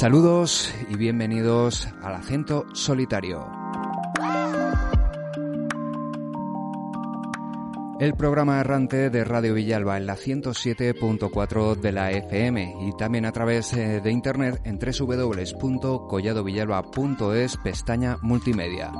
Saludos y bienvenidos al acento solitario. El programa errante de Radio Villalba en la 107.4 de la FM y también a través eh, de internet en www.colladovillalba.es pestaña multimedia.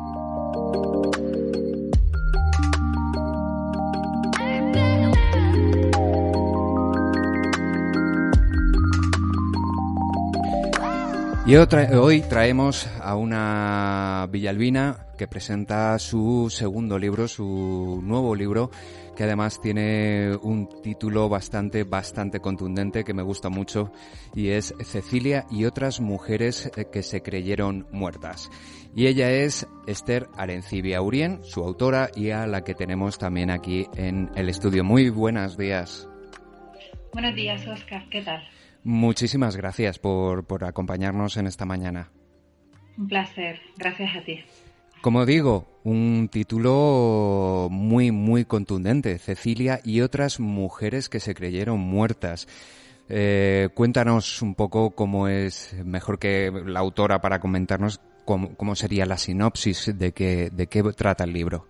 Y hoy traemos a una villalbina que presenta su segundo libro, su nuevo libro, que además tiene un título bastante, bastante contundente que me gusta mucho y es Cecilia y otras mujeres que se creyeron muertas. Y ella es Esther Arencibia Urien, su autora y a la que tenemos también aquí en el estudio. Muy buenos días. Buenos días, Oscar. ¿Qué tal? Muchísimas gracias por, por acompañarnos en esta mañana. Un placer, gracias a ti. Como digo, un título muy, muy contundente, Cecilia y otras mujeres que se creyeron muertas. Eh, cuéntanos un poco cómo es, mejor que la autora para comentarnos cómo, cómo sería la sinopsis de, que, de qué trata el libro.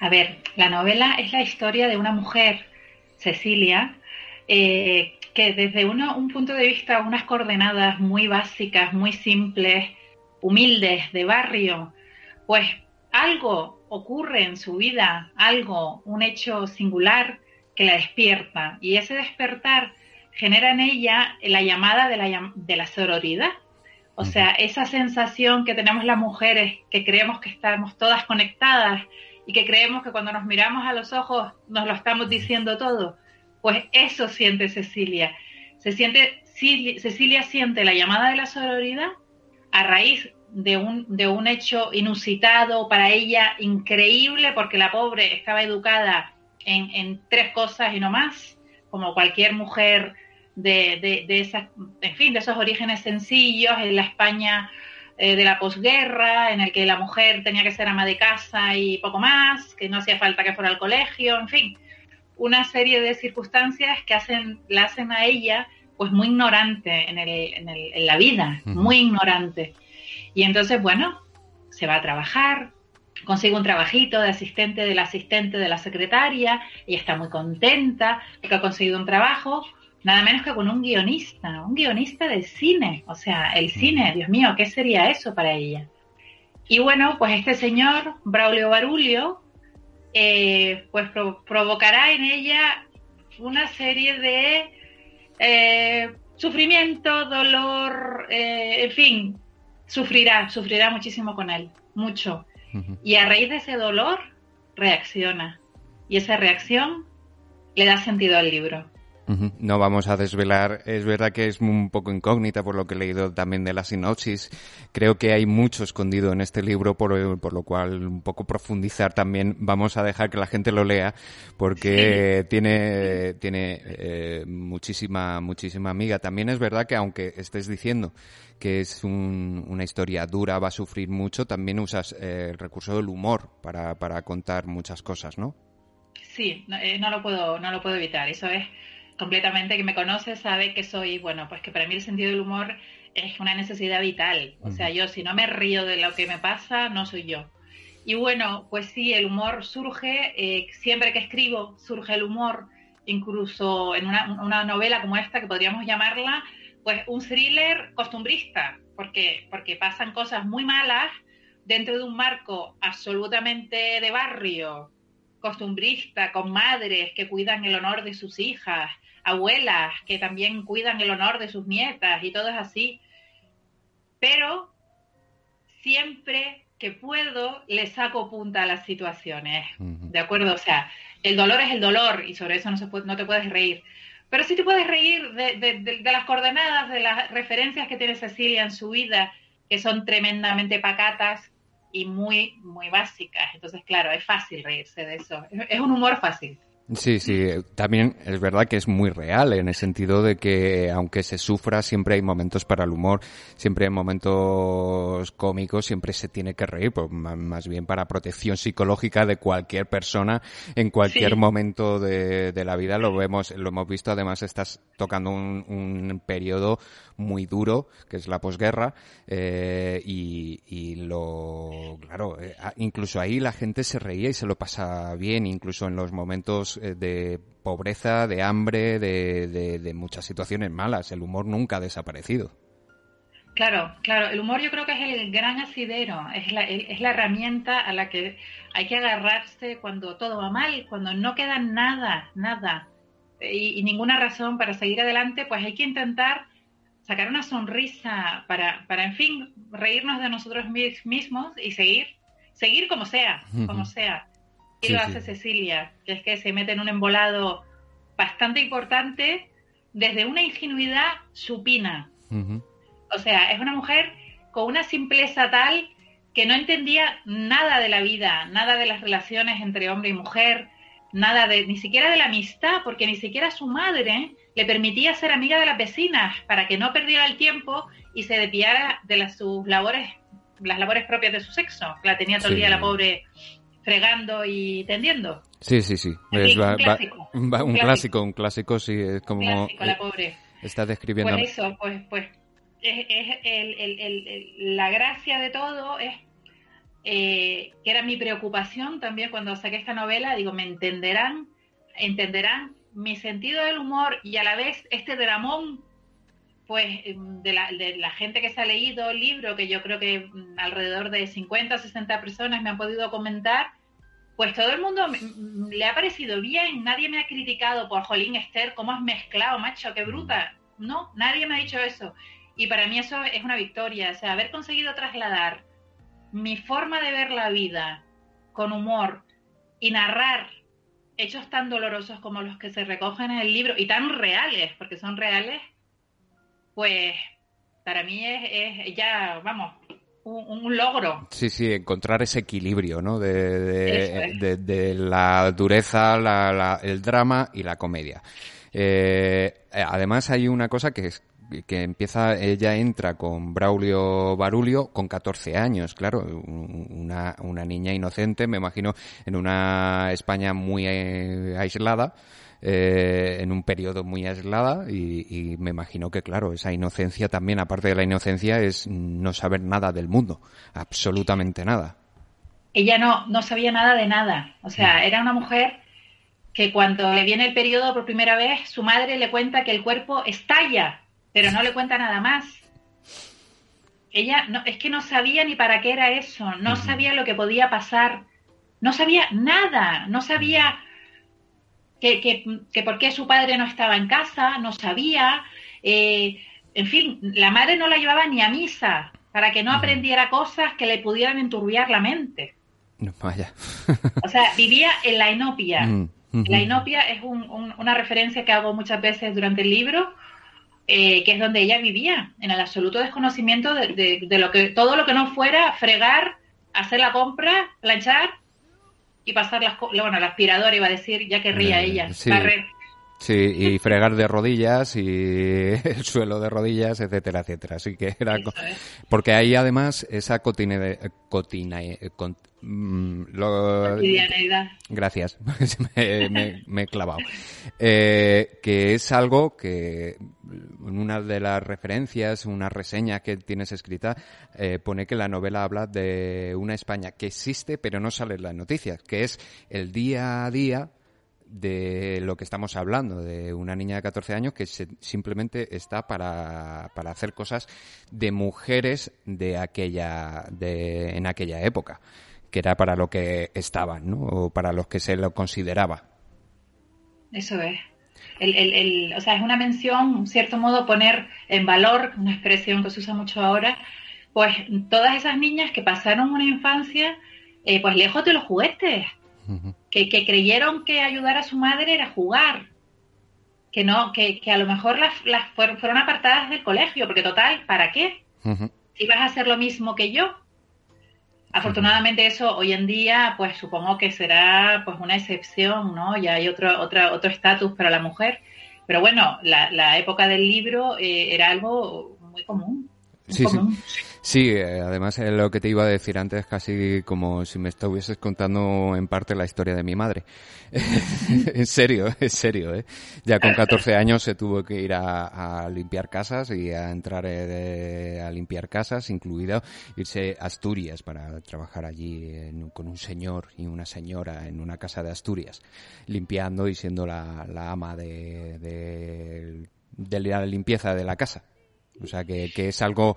A ver, la novela es la historia de una mujer, Cecilia, eh, que desde uno, un punto de vista, unas coordenadas muy básicas, muy simples, humildes, de barrio, pues algo ocurre en su vida, algo, un hecho singular que la despierta. Y ese despertar genera en ella la llamada de la, de la sororidad. O sea, esa sensación que tenemos las mujeres, que creemos que estamos todas conectadas y que creemos que cuando nos miramos a los ojos nos lo estamos diciendo todo. Pues eso siente Cecilia. Se siente, Cecilia siente la llamada de la sororidad a raíz de un, de un hecho inusitado, para ella increíble, porque la pobre estaba educada en, en tres cosas y no más, como cualquier mujer de, de, de, esas, en fin, de esos orígenes sencillos en la España eh, de la posguerra, en el que la mujer tenía que ser ama de casa y poco más, que no hacía falta que fuera al colegio, en fin, una serie de circunstancias que hacen, la hacen a ella pues muy ignorante en, el, en, el, en la vida, muy ignorante. Y entonces, bueno, se va a trabajar, consigue un trabajito de asistente del asistente de la secretaria y está muy contenta porque ha conseguido un trabajo, nada menos que con un guionista, un guionista de cine. O sea, el cine, Dios mío, ¿qué sería eso para ella? Y bueno, pues este señor, Braulio Barulio, eh, pues pro provocará en ella una serie de eh, sufrimiento, dolor, eh, en fin, sufrirá, sufrirá muchísimo con él, mucho. Uh -huh. Y a raíz de ese dolor, reacciona. Y esa reacción le da sentido al libro. Uh -huh. No vamos a desvelar, es verdad que es un poco incógnita por lo que he leído también de la sinopsis. Creo que hay mucho escondido en este libro, por, por lo cual un poco profundizar también. Vamos a dejar que la gente lo lea porque sí. tiene, tiene eh, muchísima, muchísima amiga. También es verdad que aunque estés diciendo que es un, una historia dura, va a sufrir mucho, también usas eh, el recurso del humor para, para contar muchas cosas, ¿no? Sí, no, eh, no, lo puedo, no lo puedo evitar. Eso es completamente que me conoce sabe que soy, bueno, pues que para mí el sentido del humor es una necesidad vital. O sea, yo si no me río de lo que me pasa, no soy yo. Y bueno, pues sí, el humor surge, eh, siempre que escribo surge el humor, incluso en una, una, novela como esta, que podríamos llamarla, pues un thriller costumbrista, porque, porque pasan cosas muy malas dentro de un marco absolutamente de barrio, costumbrista, con madres que cuidan el honor de sus hijas, abuelas que también cuidan el honor de sus nietas y todo es así. Pero siempre que puedo le saco punta a las situaciones, uh -huh. ¿de acuerdo? O sea, el dolor es el dolor y sobre eso no, se puede, no te puedes reír. Pero sí te puedes reír de, de, de, de, las coordenadas, de las referencias que tiene Cecilia en su vida, que son tremendamente pacatas y muy, muy básicas. Entonces, claro, es fácil reírse de eso. Es un humor fácil. Sí, sí, también es verdad que es muy real en el sentido de que aunque se sufra siempre hay momentos para el humor, siempre hay momentos cómicos, siempre se tiene que reír, pues más bien para protección psicológica de cualquier persona en cualquier momento de, la vida lo vemos, lo hemos visto además estás tocando un, un periodo muy duro que es la posguerra eh, y, y, lo claro, eh, incluso ahí la gente se reía y se lo pasa bien, incluso en los momentos eh, de pobreza, de hambre, de, de, muchas situaciones malas. El humor nunca ha desaparecido. Claro, claro. El humor yo creo que es el gran asidero, es la, es la herramienta a la que hay que agarrarse cuando todo va mal, cuando no queda nada, nada y, y ninguna razón para seguir adelante, pues hay que intentar sacar una sonrisa para, para, en fin, reírnos de nosotros mismos y seguir, seguir como sea, como sea. Y lo hace Cecilia, que es que se mete en un embolado bastante importante desde una ingenuidad supina. O sea, es una mujer con una simpleza tal que no entendía nada de la vida, nada de las relaciones entre hombre y mujer, nada de, ni siquiera de la amistad, porque ni siquiera su madre le permitía ser amiga de las vecinas para que no perdiera el tiempo y se desviara de las, sus labores, las labores propias de su sexo. La tenía todo el día la pobre fregando y tendiendo. Sí, sí, sí. Es, un, clásico, un, clásico. un, clásico. sí, es como... Clásico, la pobre. Está describiendo... Pues eso, pues, pues es, es el, el, el, la gracia de todo es eh, que era mi preocupación también cuando saqué esta novela, digo, me entenderán, entenderán mi sentido del humor y a la vez este dramón, pues de la, de la gente que se ha leído el libro, que yo creo que mm, alrededor de 50 o 60 personas me han podido comentar, pues todo el mundo le ha parecido bien, nadie me ha criticado por Jolín Esther, cómo has mezclado, macho, qué bruta. No, nadie me ha dicho eso. Y para mí eso es una victoria, o sea, haber conseguido trasladar mi forma de ver la vida con humor y narrar hechos tan dolorosos como los que se recogen en el libro y tan reales, porque son reales, pues para mí es, ya, vamos, un, logro. Sí, sí, encontrar ese equilibrio, ¿no? De, de, la dureza, la, el drama y la comedia. Eh, además hay una cosa que es que empieza, ella entra con Braulio Barulio con 14 años, claro, una, una niña inocente, me imagino, en una España muy eh, aislada. Eh, en un periodo muy aislada y, me imagino que, claro, esa inocencia también, aparte de la inocencia, es no saber nada del mundo, absolutamente nada. Ella no, no sabía nada de nada, o sea, mm. era una mujer que cuando le viene el periodo por primera vez, su madre le cuenta que el cuerpo estalla pero no le cuenta nada más. Ella no, es que no sabía ni para qué era eso, no sabía lo que podía pasar, no sabía nada, no sabía que, que, por qué su padre no estaba en casa, no sabía, eh, en fin, la madre no la llevaba ni a misa para que no aprendiera cosas que le pudieran enturbiar la mente. No, vaya. o sea, vivía en la inopia. Mm, la inopia es una referencia que hago muchas veces durante el libro, eh, que es donde ella vivía, en el absoluto desconocimiento de, lo que todo lo que no fuera fregar, hacer la compra, planchar y pasar las bueno, la aspiradora iba a decir, ya querría eh, ella, sí. Sí, y fregar de rodillas y el suelo de rodillas, etcétera, etcétera. Así que era... Porque ahí además esa cotina, cotina, Mm, lo... Gracias, me, he clavado. Eh, que es algo que en una de las referencias, una reseña que tienes escrita, eh, pone que la novela habla de una España que existe pero no sale en las noticias, que es el día a día de lo que estamos hablando, de una niña de 14 años que simplemente está para, para hacer cosas de mujeres de aquella, de, en aquella época que era para lo que estaban, ¿no? O para los que se lo consideraba. Eso es. El, el, el, o sea, es una mención, en cierto modo, poner en valor, una expresión que se usa mucho ahora, pues todas esas niñas que pasaron una infancia, eh, pues lejos de los juguetes, que, que, creyeron que ayudar a su madre era jugar, que no, que, que a lo mejor las, las fueron, fueron, apartadas del colegio, porque total, ¿para qué? Si vas a hacer lo mismo que yo, Afortunadamente eso hoy en día, pues supongo que será pues una excepción, ¿no? Ya hay otro otro otro estatus para la mujer, pero bueno, la, la época del libro eh, era algo muy común. Sí, sí. Sí, eh, además eh, lo que te iba a decir antes casi como si me estuvieses contando en parte la historia de mi madre. en serio, en serio, ¿eh? Ya con 14 años se tuvo que ir a, limpiar casas y a entrar a limpiar casas, incluido irse a Asturias para trabajar allí con un señor y una señora en una casa de Asturias, limpiando y siendo la, ama de, de la limpieza de la casa. O sea, que, que es algo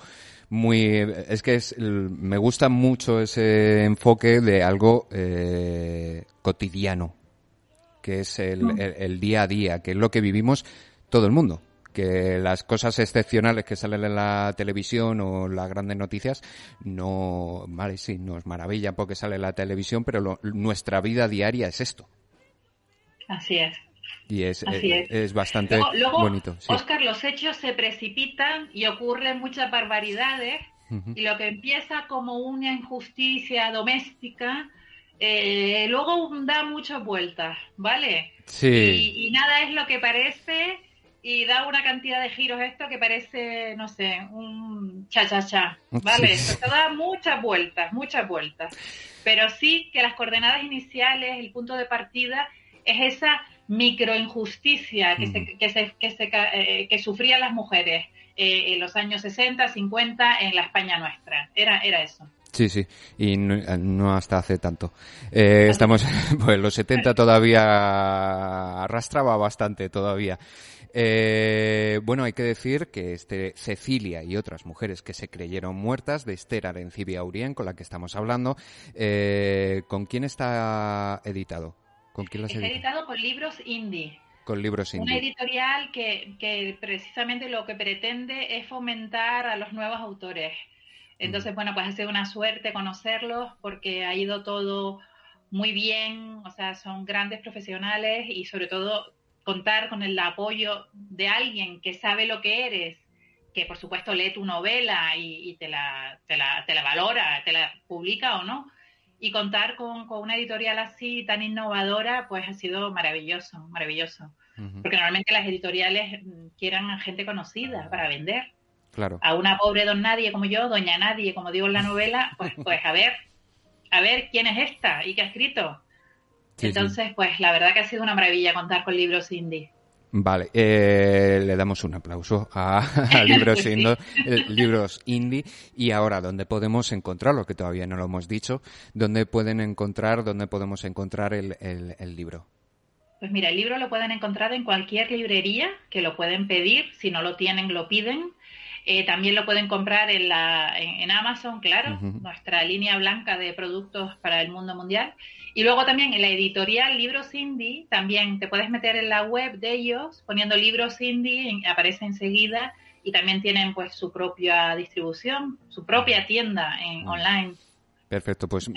muy... Es que es, me gusta mucho ese enfoque de algo eh, cotidiano, que es el, el, día a día, que es lo que vivimos todo el mundo que las cosas excepcionales que salen en la televisión o las grandes noticias no, vale, sí, nos maravillan porque sale en la televisión, pero nuestra vida diaria es esto. Así es. Y es, eh, es. bastante bonito. Oscar, los hechos se precipitan y ocurren muchas barbaridades. Y lo que empieza como una injusticia doméstica, eh, luego da muchas vueltas, ¿vale? Sí. Y, nada es lo que parece y da una cantidad de giros esto que parece, no sé, un cha-cha-cha, ¿vale? Sí. da muchas vueltas, muchas vueltas. Pero sí que las coordenadas iniciales, el punto de partida, es esa microinjusticia que, se, que, se, que, se, eh, que sufrían las mujeres eh, en los años 60, 50 en la España nuestra. Era, era eso. Sí, sí, y no, hasta hace tanto. Eh, estamos, pues los 70 todavía arrastraba bastante todavía. Eh, bueno, hay que decir que este Cecilia y otras mujeres que se creyeron muertas de Esther Arencibia Urien, con la que estamos hablando, eh, ¿con quién está editado? ¿Con quién Está editado con libros indie. Con libros indie. Una editorial que, que, precisamente lo que pretende es fomentar a los nuevos autores. Entonces, bueno, pues ha sido una suerte conocerlos porque ha ido todo muy bien, o sea, son grandes profesionales y sobre todo contar con el apoyo de alguien que sabe lo que eres, que por supuesto lee tu novela y, y te, la, te, la, te la valora, te la publica o no, y contar con, una editorial así tan innovadora, pues ha sido maravilloso, maravilloso. Porque normalmente las editoriales mm, quieran a gente conocida para vender. Claro. A una pobre don nadie como yo, doña nadie, como digo en la novela, pues, pues a ver, a ver quién es esta y qué ha escrito. Entonces, pues la verdad que ha sido una maravilla contar con libros indie. Vale, eh, le damos un aplauso a, libros, indie, eh, libros indie y ahora dónde podemos encontrarlo, que todavía no lo hemos dicho, dónde pueden encontrar, dónde podemos encontrar el, el, libro. Pues mira, el libro lo pueden encontrar en cualquier librería, que lo pueden pedir, si no lo tienen, lo piden. Eh, también lo pueden comprar en, la, en, Amazon, claro, nuestra línea blanca de productos para el mundo mundial. Y luego también en la editorial Libros Indie, también te puedes meter en la web de ellos poniendo Libros Indie, aparece enseguida y también tienen pues su propia distribución, su propia tienda en online. Perfecto, pues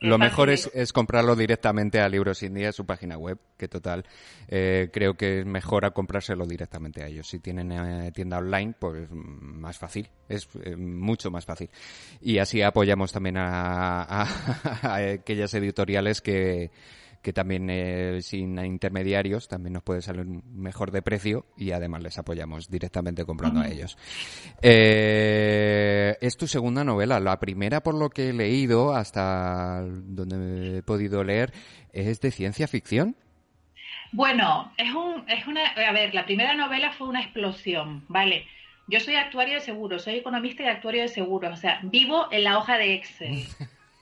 lo mejor es, es, comprarlo directamente a Libros Indie, a su página web, que total, eh, creo que es mejor a comprárselo directamente a ellos. Si tienen eh, tienda online, pues más fácil, es eh, mucho más fácil. Y así apoyamos también a aquellas editoriales que, que también eh, sin intermediarios también nos puede salir mejor de precio y además les apoyamos directamente comprando a ellos. Eh, es tu segunda novela. La primera, por lo que he leído, hasta donde he podido leer, es de ciencia ficción. Bueno, es, un, es una... A ver, la primera novela fue una explosión, ¿vale? Yo soy actuario de seguros, soy economista y actuario de seguros, o sea, vivo en la hoja de Excel.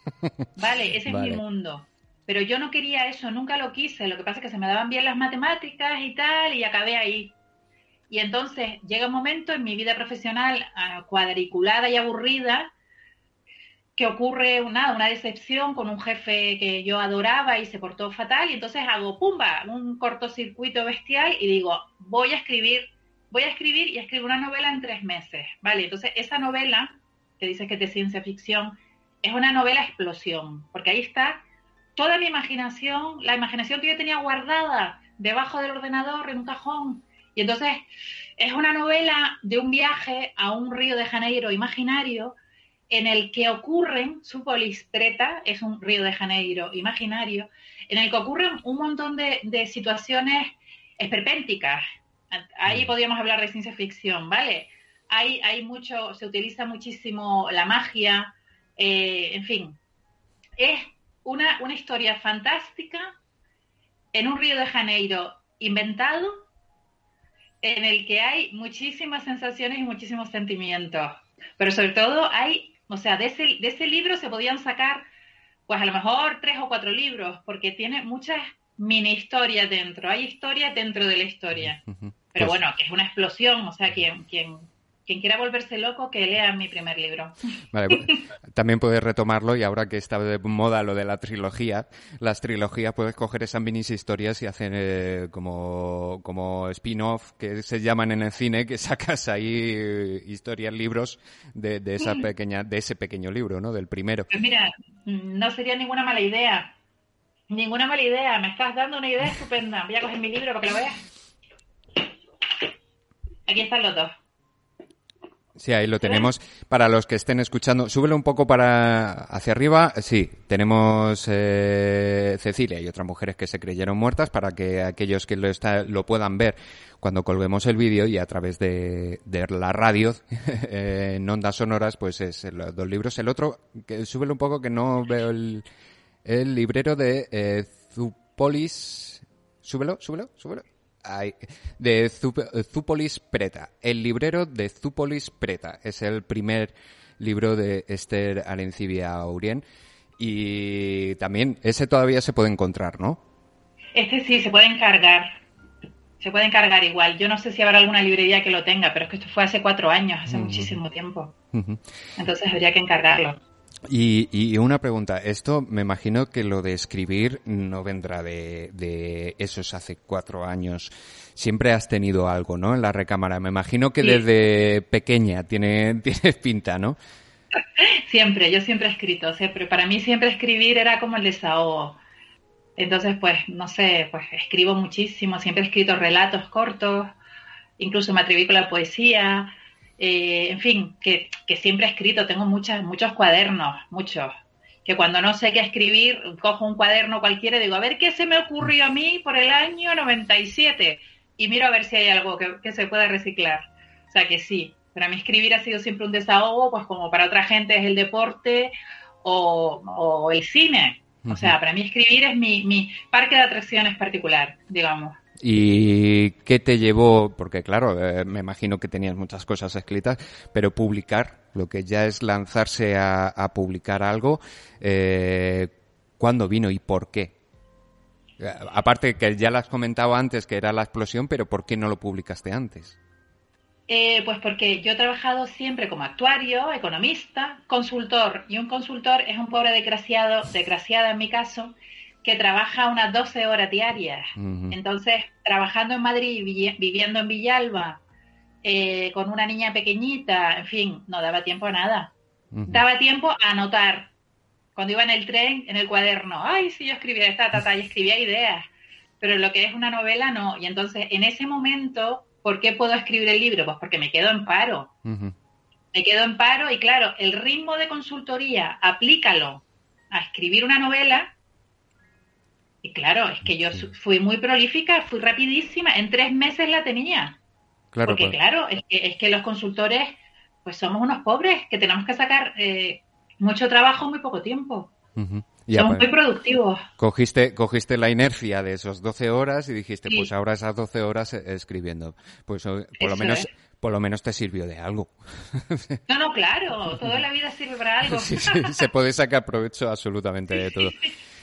Vale, ese es mi mundo. Pero yo no quería eso, nunca lo quise. Lo que pasa es que se me daban bien las matemáticas y tal, y acabé ahí. Y entonces llega un momento en mi vida profesional ah, cuadriculada y aburrida que ocurre una, decepción con un jefe que yo adoraba y se portó fatal, y entonces hago pumba, un cortocircuito bestial y digo, voy a escribir, voy a escribir y escribo una novela en tres meses. Vale, entonces esa novela, que dice que es de ciencia ficción, es una novela explosión, porque ahí está toda mi imaginación, la imaginación que yo tenía guardada debajo del ordenador en un cajón. Y entonces es una novela de un viaje a un río de Janeiro imaginario en el que ocurren, su Preta es un Río de Janeiro imaginario, en el que ocurren un montón de, situaciones esperpénticas. Ahí podríamos hablar de ciencia ficción, ¿vale? Hay, hay mucho, se utiliza muchísimo la magia, eh, en fin. Es una, una historia fantástica en un Río de Janeiro inventado, en el que hay muchísimas sensaciones y muchísimos sentimientos. Pero sobre todo hay, o sea, de ese, de ese libro se podían sacar, pues a lo mejor tres o cuatro libros, porque tiene muchas mini historias dentro, hay historias dentro de la historia. Pero pues bueno, que es una explosión, o sea, quien, quien quien quiera volverse loco, que lea mi primer libro. Vale, pues, también puedes retomarlo y ahora que está de moda lo de la trilogía, las trilogías puedes coger esas minis historias y hacer eh, como, como spin-off que se llaman en el cine, que sacas ahí historias, libros de, de esa pequeña, de ese pequeño libro, ¿no? Del primero. Pues mira, no sería ninguna mala idea. Ninguna mala idea. Me estás dando una idea estupenda. Voy a coger mi libro para que lo veas. Aquí están los dos. Sí, ahí lo tenemos. Para los que estén escuchando, súbelo un poco para hacia arriba. Sí, tenemos eh, Cecilia y otras mujeres que se creyeron muertas para que aquellos que lo, está, lo puedan ver cuando colguemos el vídeo y a través de, la radio en ondas sonoras, pues es los dos libros. El otro, que súbelo un poco que no veo el, el librero de eh, Zupolis. Súbelo, súbelo, súbelo de Zupolis Preta. El librero de Zupolis Preta. Es el primer libro de Esther Alencibia Urien. Y también ese todavía se puede encontrar, ¿no? Este sí, se puede encargar. Se puede encargar igual. Yo no sé si habrá alguna librería que lo tenga, pero es que esto fue hace cuatro años, hace muchísimo tiempo. Entonces habría que encargarlo. Y, una pregunta, esto me imagino que lo de escribir no vendrá de, de, esos hace cuatro años. Siempre has tenido algo, ¿no? En la recámara. Me imagino que desde pequeña tiene, tienes pinta, ¿no? Siempre, yo siempre he escrito, siempre. Para mí siempre escribir era como el desahogo. Entonces, pues, no sé, pues escribo muchísimo, siempre he escrito relatos cortos, incluso me atreví con la poesía, eh, en fin, que, siempre he escrito, tengo muchas, muchos cuadernos, muchos, que cuando no sé qué escribir, cojo un cuaderno cualquiera y digo, a ver qué se me ocurrió a mí por el año 97 y miro a ver si hay algo que, se pueda reciclar. O sea que sí, para mí escribir ha sido siempre un desahogo, pues como para otra gente es el deporte o, el cine. O sea, para mí escribir es mi, mi parque de atracciones particular, digamos. ¿Y qué te llevó? Porque claro, eh, me imagino que tenías muchas cosas escritas, pero publicar, lo que ya es lanzarse a, publicar algo, eh, ¿cuándo vino y por qué? Eh, aparte que ya lo has comentado antes que era la explosión, pero ¿por qué no lo publicaste antes? pues porque yo he trabajado siempre como actuario, economista, consultor, y un consultor es un pobre desgraciado, desgraciada en mi caso, que trabaja unas 12 horas diarias. Entonces, trabajando en Madrid, viviendo en Villalba, eh, con una niña pequeñita, en fin, no daba tiempo a nada. Daba tiempo a anotar. Cuando iba en el tren, en el cuaderno, ay, sí, yo escribía esta, tata, y escribía ideas. Pero lo que es una novela, no. Y entonces, en ese momento, ¿por qué puedo escribir el libro? Pues porque me quedo en paro. Me quedo en paro y claro, el ritmo de consultoría, aplícalo a escribir una novela y claro, es que yo fui muy prolífica, fui rapidísima, en tres meses la tenía. Claro, Porque pues. claro, es que, es que los consultores, pues somos unos pobres que tenemos que sacar eh, mucho trabajo en muy poco tiempo. Somos muy productivos. Cogiste, cogiste la inercia de esos 12 horas y dijiste, pues ahora esas 12 horas e, escribiendo. Pues por lo menos... Por lo menos te sirvió de algo. No, no, claro, toda la vida sirve para algo. Sí, sí, se puede sacar provecho absolutamente de todo.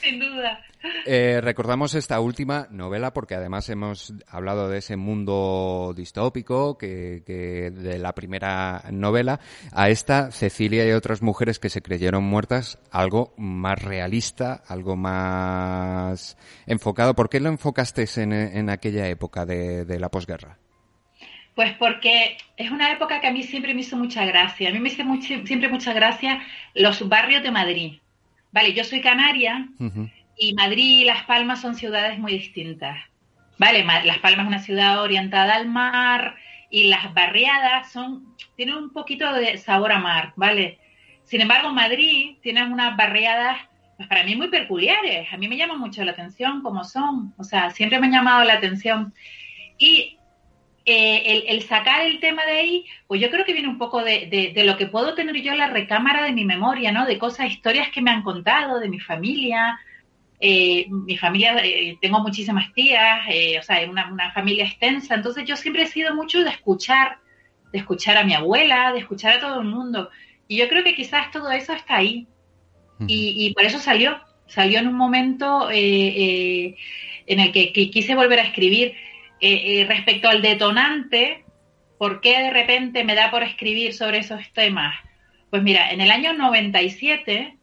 Sin duda. Eh, recordamos esta última novela porque además hemos hablado de ese mundo distópico que, de la primera novela a esta Cecilia y otras mujeres que se creyeron muertas algo más realista, algo más enfocado. ¿Por qué lo enfocaste en, aquella época de, la posguerra? Pues porque es una época que a mí siempre me hizo mucha gracia. A mí me hizo siempre mucha gracia los barrios de Madrid. Vale, yo soy canaria y Madrid y Las Palmas son ciudades muy distintas. Vale, Las Palmas es una ciudad orientada al mar y las barriadas son tienen un poquito de sabor a mar, ¿vale? Sin embargo, Madrid tiene unas barriadas pues para mí muy peculiares. A mí me llama mucho la atención cómo son. O sea, siempre me han llamado la atención. Y eh, el, sacar el tema de ahí, pues yo creo que viene un poco de, lo que puedo tener yo en la recámara de mi memoria, ¿no? De cosas, historias que me han contado, de mi familia. Eh, mi familia, eh, tengo muchísimas tías, o sea, una, una familia extensa, entonces yo siempre he sido mucho de escuchar, de escuchar a mi abuela, de escuchar a todo el mundo. Y yo creo que quizás todo eso está ahí. y, por eso salió, salió en un momento en el que quise volver a escribir. Eh, eh, respecto al detonante, ¿por qué de repente me da por escribir sobre esos temas? Pues mira, en el año 97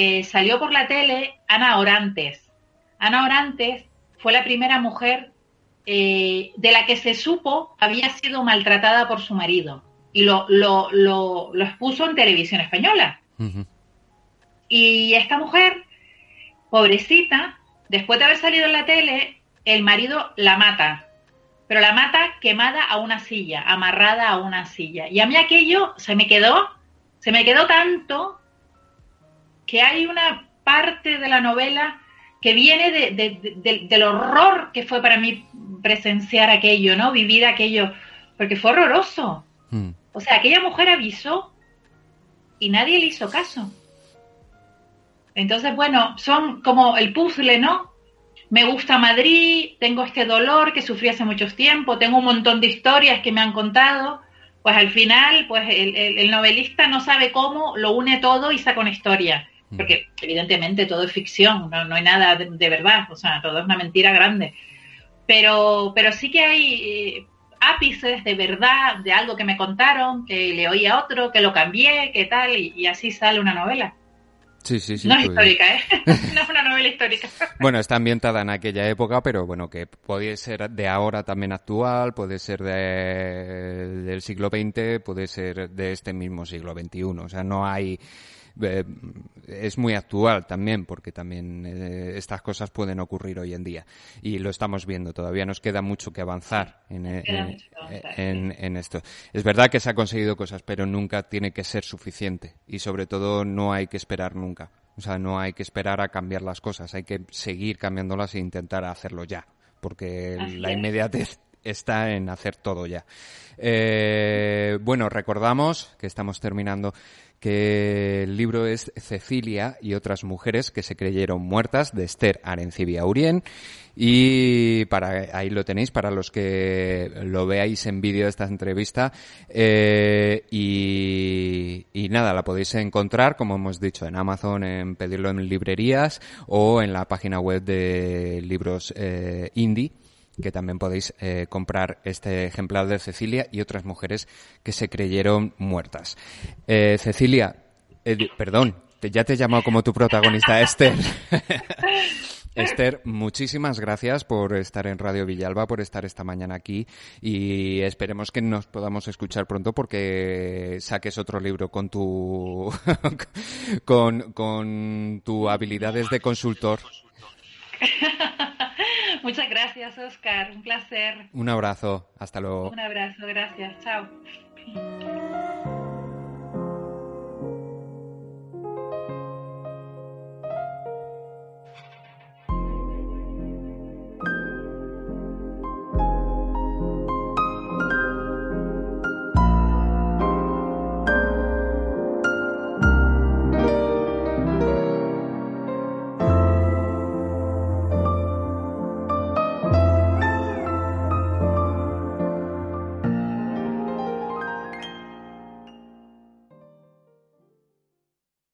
eh, salió por la tele Ana Orantes. Ana Orantes fue la primera mujer de la que se supo había sido maltratada por su marido y lo, lo, lo, expuso en televisión española. Y esta mujer, pobrecita, después de haber salido en la tele, el marido la mata, pero la mata quemada a una silla, amarrada a una silla. Y a mí aquello se me quedó, se me quedó tanto que hay una parte de la novela que viene del horror que fue para mí presenciar aquello, ¿no? Vivir aquello, porque fue horroroso. Hmm. O sea, aquella mujer avisó y nadie le hizo caso. Entonces, bueno, son como el puzzle, ¿no? me gusta Madrid, tengo este dolor que sufrí hace muchos tiempo, tengo un montón de historias que me han contado, pues al final, pues el, novelista no sabe cómo, lo une todo y saca una historia. Porque evidentemente todo es ficción, no, hay nada de, verdad, o sea, todo es una mentira grande, pero, pero sí que hay eh, ápices de verdad, de algo que me contaron, que le oí a otro, que lo cambié, que tal, y así sale una novela. Sí, sí, sí. No es histórica, ¿eh? no es una novela histórica. bueno, está ambientada en aquella época, pero bueno, que puede ser de ahora también actual, puede ser de, del siglo XX, puede ser de este mismo siglo XXI. O sea, no hay eh, es muy actual también, porque también eh, estas cosas pueden ocurrir hoy en día. Y lo estamos viendo, todavía nos queda mucho que avanzar, en, en, esto. Es verdad que se ha conseguido cosas, pero nunca tiene que ser suficiente. Y sobre todo no hay que esperar nunca. O sea, no hay que esperar a cambiar las cosas, hay que seguir cambiándolas e intentar hacerlo ya, porque la inmediatez está en hacer todo ya. Eh, bueno, recordamos que estamos terminando que el libro es Cecilia y otras mujeres que se creyeron muertas de Esther Arencibia Urien. Y para ahí lo tenéis para los que lo veáis en vídeo de esta entrevista. Eh, y, nada la podéis encontrar como hemos dicho en Amazon en pedirlo en librerías o en la página web de libros eh, indie que también podéis eh, comprar este ejemplar de Cecilia y otras mujeres que se creyeron muertas. Eh, Cecilia, perdón, ya te he llamado como tu protagonista, Esther. Esther, muchísimas gracias por estar en Radio Villalba, por estar esta mañana aquí y esperemos que nos podamos escuchar pronto porque saques otro libro con tu con, con tu habilidades de consultor. Muchas gracias, Oscar. Un placer. Un abrazo. Hasta luego. Un abrazo. Gracias. Chao.